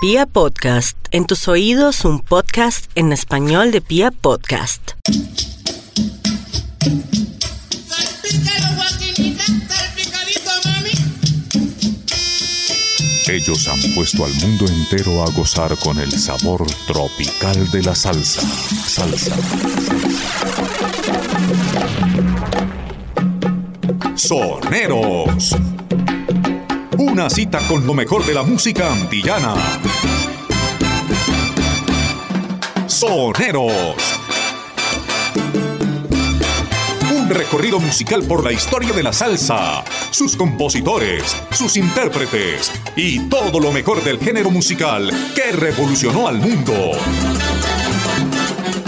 Pia Podcast, en tus oídos un podcast en español de Pia Podcast. Ellos han puesto al mundo entero a gozar con el sabor tropical de la salsa. Salsa. Soneros. Una cita con lo mejor de la música antillana. Soneros. Un recorrido musical por la historia de la salsa, sus compositores, sus intérpretes y todo lo mejor del género musical que revolucionó al mundo.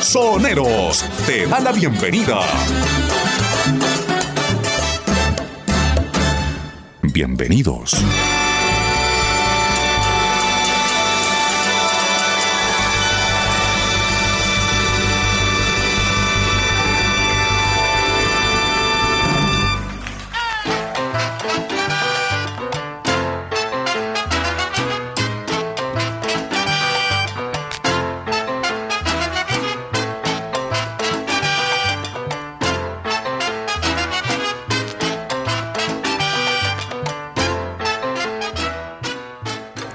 Soneros te da la bienvenida. Bienvenidos.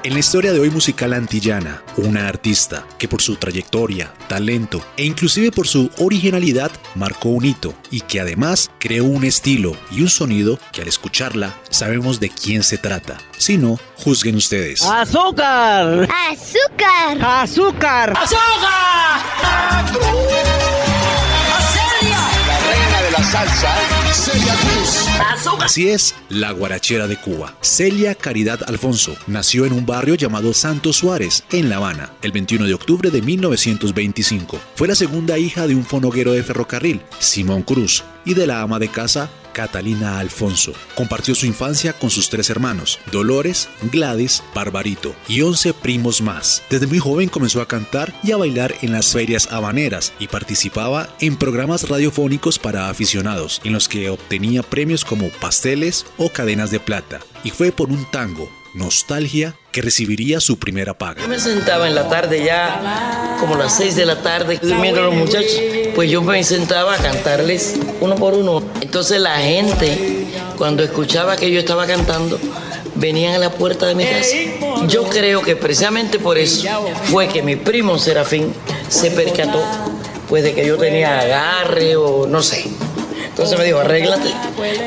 En la historia de hoy musical antillana, una artista que por su trayectoria, talento e inclusive por su originalidad marcó un hito y que además creó un estilo y un sonido que al escucharla sabemos de quién se trata. Si no, juzguen ustedes. ¡Azúcar! ¡Azúcar! ¡Azúcar! Así es, la guarachera de Cuba. Celia Caridad Alfonso nació en un barrio llamado Santo Suárez, en La Habana, el 21 de octubre de 1925. Fue la segunda hija de un fonoguero de ferrocarril, Simón Cruz, y de la ama de casa, Catalina Alfonso. Compartió su infancia con sus tres hermanos, Dolores, Gladys, Barbarito y 11 primos más. Desde muy joven comenzó a cantar y a bailar en las ferias habaneras y participaba en programas radiofónicos para aficionados, en los que obtenía premios como pasteles o cadenas de plata. Y fue por un tango, Nostalgia, que recibiría su primera paga. Yo me sentaba en la tarde ya, como las seis de la tarde, durmiendo los muchachos. Pues yo me sentaba a cantarles uno por uno. Entonces la gente, cuando escuchaba que yo estaba cantando, venían a la puerta de mi casa. Yo creo que precisamente por eso fue que mi primo Serafín se percató, pues de que yo tenía agarre o no sé. Entonces me dijo, arréglate,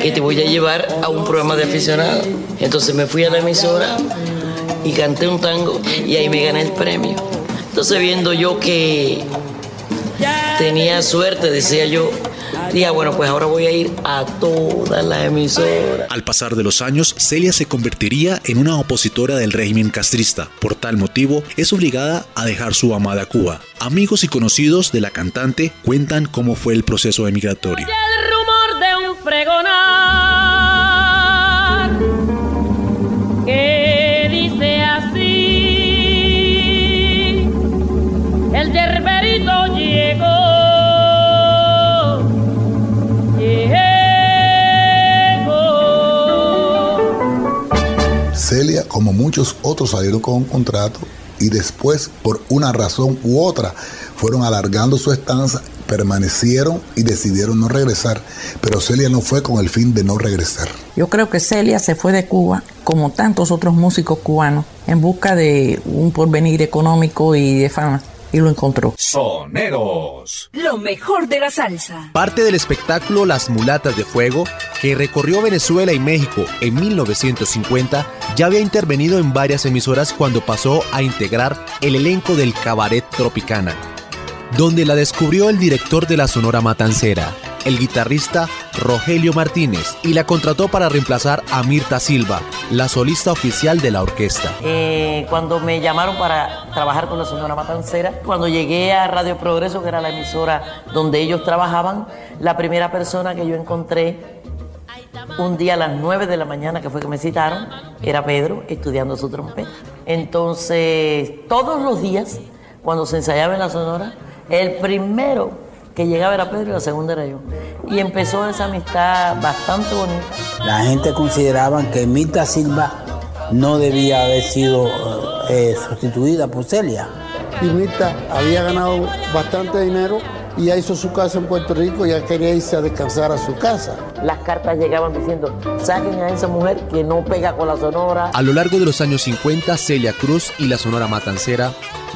que te voy a llevar a un programa de aficionados. Entonces me fui a la emisora y canté un tango y ahí me gané el premio. Entonces viendo yo que tenía suerte, decía yo, dije, bueno, pues ahora voy a ir a todas las emisoras. Al pasar de los años, Celia se convertiría en una opositora del régimen castrista. Por tal motivo, es obligada a dejar su amada Cuba. Amigos y conocidos de la cantante cuentan cómo fue el proceso emigratorio. Pregonar. Que dice así el yerberito llegó. Llegó. Celia, como muchos otros, salieron con un contrato y después, por una razón u otra, fueron alargando su estancia, permanecieron y decidieron no regresar. Pero Celia no fue con el fin de no regresar. Yo creo que Celia se fue de Cuba, como tantos otros músicos cubanos, en busca de un porvenir económico y de fama, y lo encontró. Soneros. Lo mejor de la salsa. Parte del espectáculo Las Mulatas de Fuego, que recorrió Venezuela y México en 1950, ya había intervenido en varias emisoras cuando pasó a integrar el elenco del Cabaret Tropicana, donde la descubrió el director de la Sonora Matancera, el guitarrista Rogelio Martínez, y la contrató para reemplazar a Mirta Silva, la solista oficial de la orquesta. Eh, cuando me llamaron para trabajar con la señora Matancera, cuando llegué a Radio Progreso, que era la emisora donde ellos trabajaban, la primera persona que yo encontré un día a las 9 de la mañana, que fue que me citaron, era Pedro estudiando su trompeta. Entonces, todos los días, cuando se ensayaba en la Sonora, el primero que llegaba era Pedro y la segunda era yo. Y empezó esa amistad bastante bonita. La gente consideraba que Mirta Silva no debía haber sido eh, eh, sustituida por Celia. Irmita había ganado bastante dinero y ya hizo su casa en Puerto Rico, ya quería irse a descansar a su casa. Las cartas llegaban diciendo, saquen a esa mujer que no pega con la sonora. A lo largo de los años 50, Celia Cruz y la Sonora Matancera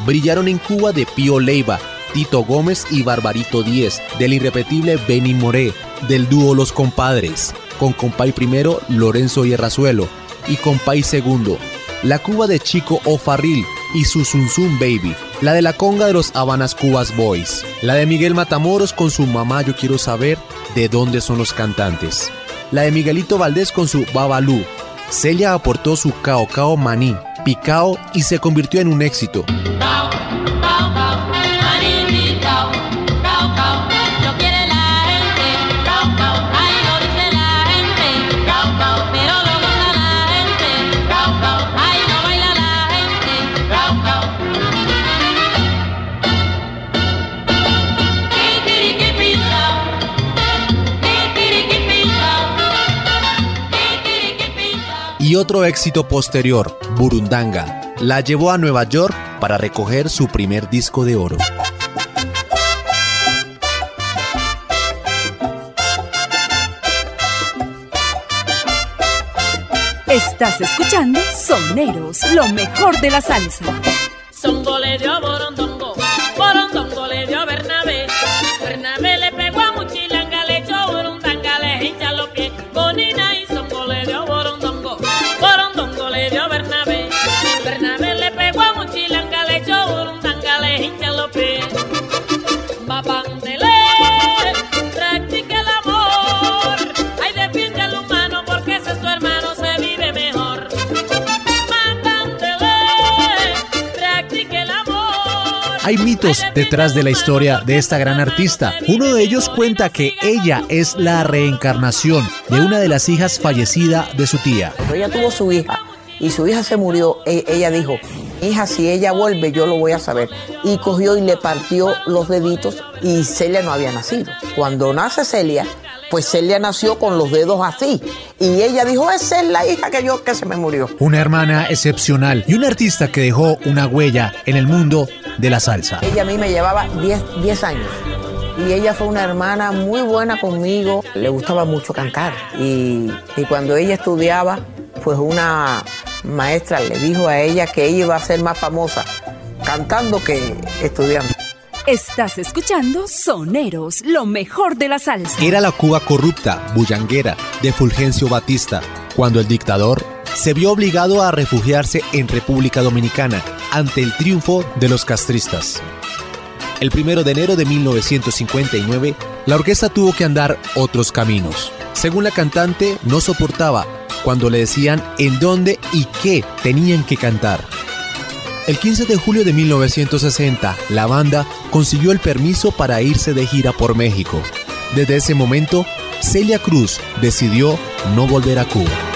brillaron en Cuba de Pío Leiva, Tito Gómez y Barbarito Díez, del irrepetible Benny Moré, del dúo Los Compadres, con Compay primero Lorenzo Hierrazuelo y Compay segundo, la Cuba de Chico O'Farril y su Zum Zum Baby, la de la conga de los Habanas Cubas Boys, la de Miguel Matamoros con su Mamá Yo Quiero Saber de dónde son los cantantes, la de Miguelito Valdés con su Babalú. Celia aportó su Cao Cao Maní, Picao y se convirtió en un éxito. Otro éxito posterior, Burundanga, la llevó a Nueva York para recoger su primer disco de oro. Estás escuchando Soneros, lo mejor de la salsa. Songo mitos detrás de la historia de esta gran artista. Uno de ellos cuenta que ella es la reencarnación de una de las hijas fallecida de su tía. Cuando ella tuvo su hija y su hija se murió, e- ella dijo, hija, si ella vuelve, yo lo voy a saber. Y cogió y le partió los deditos y Celia no había nacido. Cuando nace Celia, pues Celia nació con los dedos así. Y ella dijo, esa es la hija que yo que se me murió. Una hermana excepcional y una artista que dejó una huella en el mundo de la salsa. Ella a mí me llevaba 10, 10 años. Y ella fue una hermana muy buena conmigo. Le gustaba mucho cantar. Y, y cuando ella estudiaba, pues una maestra le dijo a ella que ella iba a ser más famosa cantando que estudiando. Estás escuchando Soneros, lo mejor de la salsa. Era la Cuba corrupta, bullanguera, de Fulgencio Batista, cuando el dictador se vio obligado a refugiarse en República Dominicana ante el triunfo de los castristas. El primero de enero de 1959, la orquesta tuvo que andar otros caminos. Según la cantante, no soportaba cuando le decían en dónde y qué tenían que cantar. El 15 de julio de 1960, la banda consiguió el permiso para irse de gira por México. Desde ese momento, Celia Cruz decidió no volver a Cuba.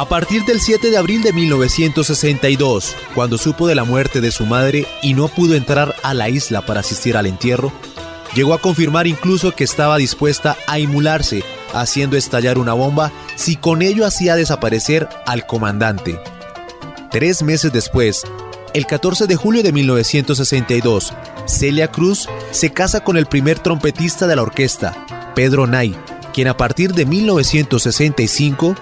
A partir del 7 de abril de 1962, cuando supo de la muerte de su madre y no pudo entrar a la isla para asistir al entierro, llegó a confirmar incluso que estaba dispuesta a inmularse haciendo estallar una bomba si con ello hacía desaparecer al comandante. Tres meses después, el 14 de julio de 1962, Celia Cruz se casa con el primer trompetista de la orquesta, Pedro Nay, quien a partir de 1965,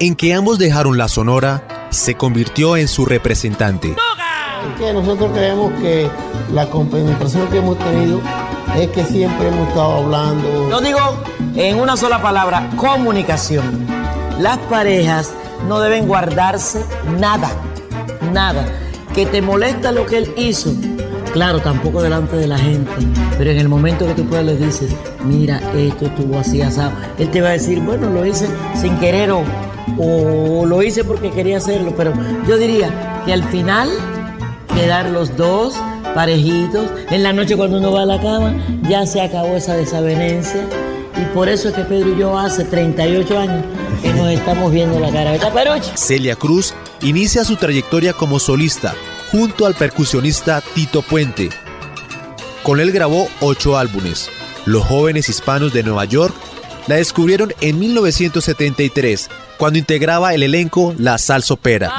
en que ambos dejaron la sonora, se convirtió en su representante. Es que nosotros creemos que la compenetración que hemos tenido es que siempre hemos estado hablando. Lo digo en una sola palabra, comunicación. Las parejas no deben guardarse nada, nada. Que te molesta lo que él hizo. Claro, tampoco delante de la gente, pero en el momento que tú puedas le dices, mira, esto estuvo así asado, él te va a decir, bueno, lo hice sin querer o, o lo hice porque quería hacerlo, pero yo diría que al final quedar los dos parejitos, en la noche cuando uno va a la cama, ya se acabó esa desavenencia. Y por eso es que Pedro y yo hace 38 años que nos estamos viendo la cara. Celia Cruz inicia su trayectoria como solista junto al percusionista Tito Puente. Con él grabó ocho álbumes, Los jóvenes hispanos de Nueva York la descubrieron en 1973, cuando integraba el elenco La Salsopera.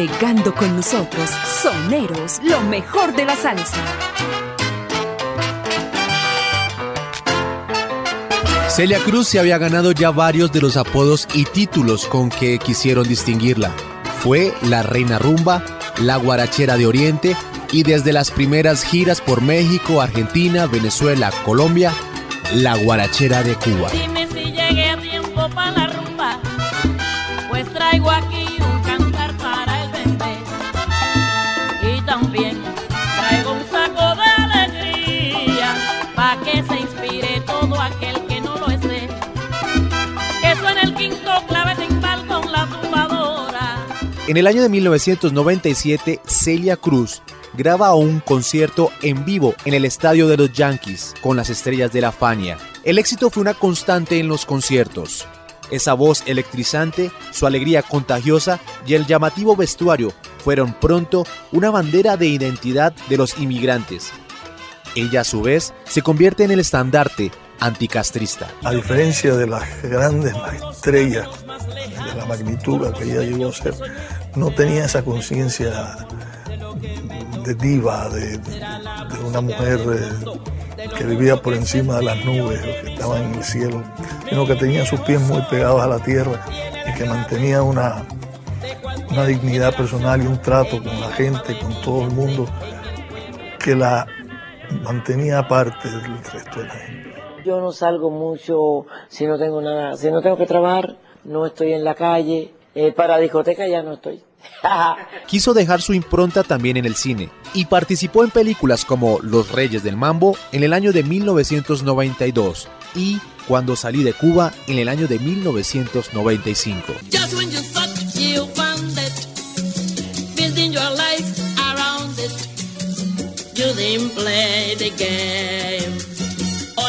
Navegando con nosotros, soneros, lo mejor de la salsa. Celia Cruz se había ganado ya varios de los apodos y títulos con que quisieron distinguirla. Fue la Reina Rumba, la Guarachera de Oriente y desde las primeras giras por México, Argentina, Venezuela, Colombia, la Guarachera de Cuba. Dime si llegué a tiempo para la rumba, pues traigo aquí En el año de 1997, Celia Cruz graba un concierto en vivo en el estadio de los Yankees con las estrellas de la Fania. El éxito fue una constante en los conciertos. Esa voz electrizante, su alegría contagiosa y el llamativo vestuario fueron pronto una bandera de identidad de los inmigrantes. Ella a su vez se convierte en el estandarte anticastrista. A diferencia de las grandes estrellas, de la magnitud que ella llegó a ser, no tenía esa conciencia de diva, de, una mujer eh, que vivía por encima de las nubes, que estaba en el cielo, sino que tenía sus pies muy pegados a la tierra y que mantenía una, una dignidad personal y un trato con la gente, con todo el mundo, que la mantenía aparte del resto de la gente. Yo no salgo mucho si no tengo nada, si no tengo que trabajar, no estoy en la calle. Eh, para discoteca ya no estoy. Quiso dejar su impronta también en el cine y participó en películas como Los Reyes del Mambo en el año de 1992 y Cuando salí de Cuba en el año de 1995. Just when you thought you found it, building your life around it, you didn't play the game.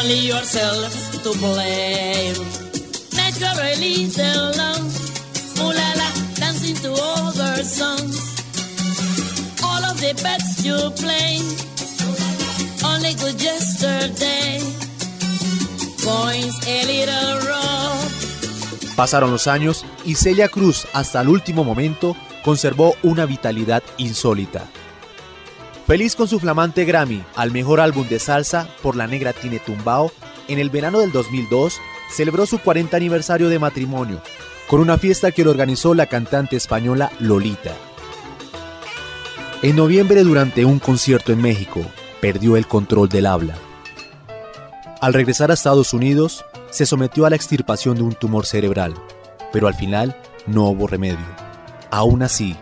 Only yourself to blame. Naturally, the love, ooh la la, dancing to other songs. All of the bets you play, only good yesterday. Coins a little rough. Pasaron los años y Celia Cruz hasta el último momento conservó una vitalidad insólita. Feliz con su flamante Grammy al mejor álbum de salsa por La Negra Tiene Tumbao, en el verano del 2002 celebró su 40 aniversario de matrimonio con una fiesta que lo organizó la cantante española Lolita. En noviembre durante un concierto en México perdió el control del habla. Al regresar a Estados Unidos, se sometió a la extirpación de un tumor cerebral, pero al final no hubo remedio. Aún así,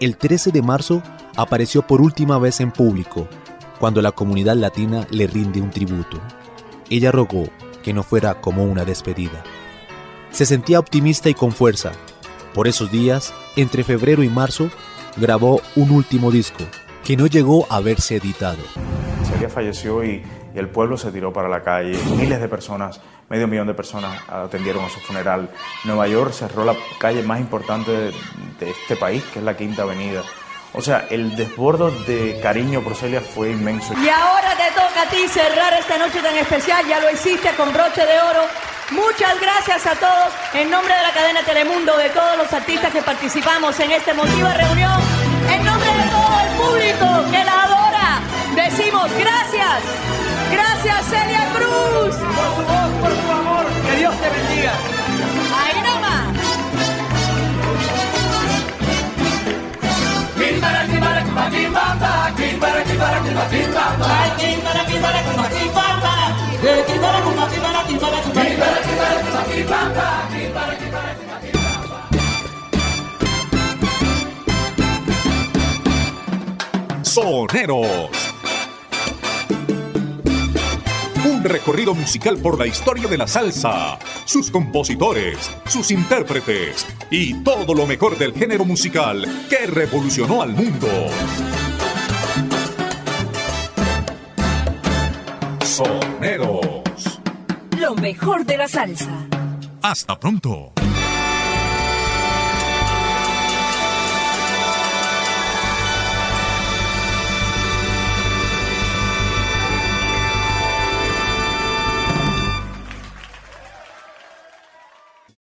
el 13 de marzo apareció por última vez en público, cuando la comunidad latina le rinde un tributo. Ella rogó que no fuera como una despedida. Se sentía optimista y con fuerza. Por esos días, entre febrero y marzo, grabó un último disco, que no llegó a verse editado. Celia falleció y, y el pueblo se tiró para la calle. Miles de personas, medio millón de personas atendieron a su funeral. Nueva York cerró la calle más importante de, de este país, que es la Quinta Avenida. O sea, el desbordo de cariño por Celia fue inmenso. Y ahora te toca a ti cerrar esta noche tan especial, ya lo hiciste con broche de oro. Muchas gracias a todos en nombre de la cadena Telemundo, de todos los artistas que participamos en esta emotiva reunión, en nombre de todo el público que la adora, decimos gracias, gracias Celia Cruz. Por tu voz, por tu amor, que Dios te bendiga. Soneros. Un recorrido musical por la historia de la salsa. sus compositores, sus intérpretes y todo lo mejor del género musical que revolucionó al mundo. Soneros. Mejor de la salsa. Hasta pronto.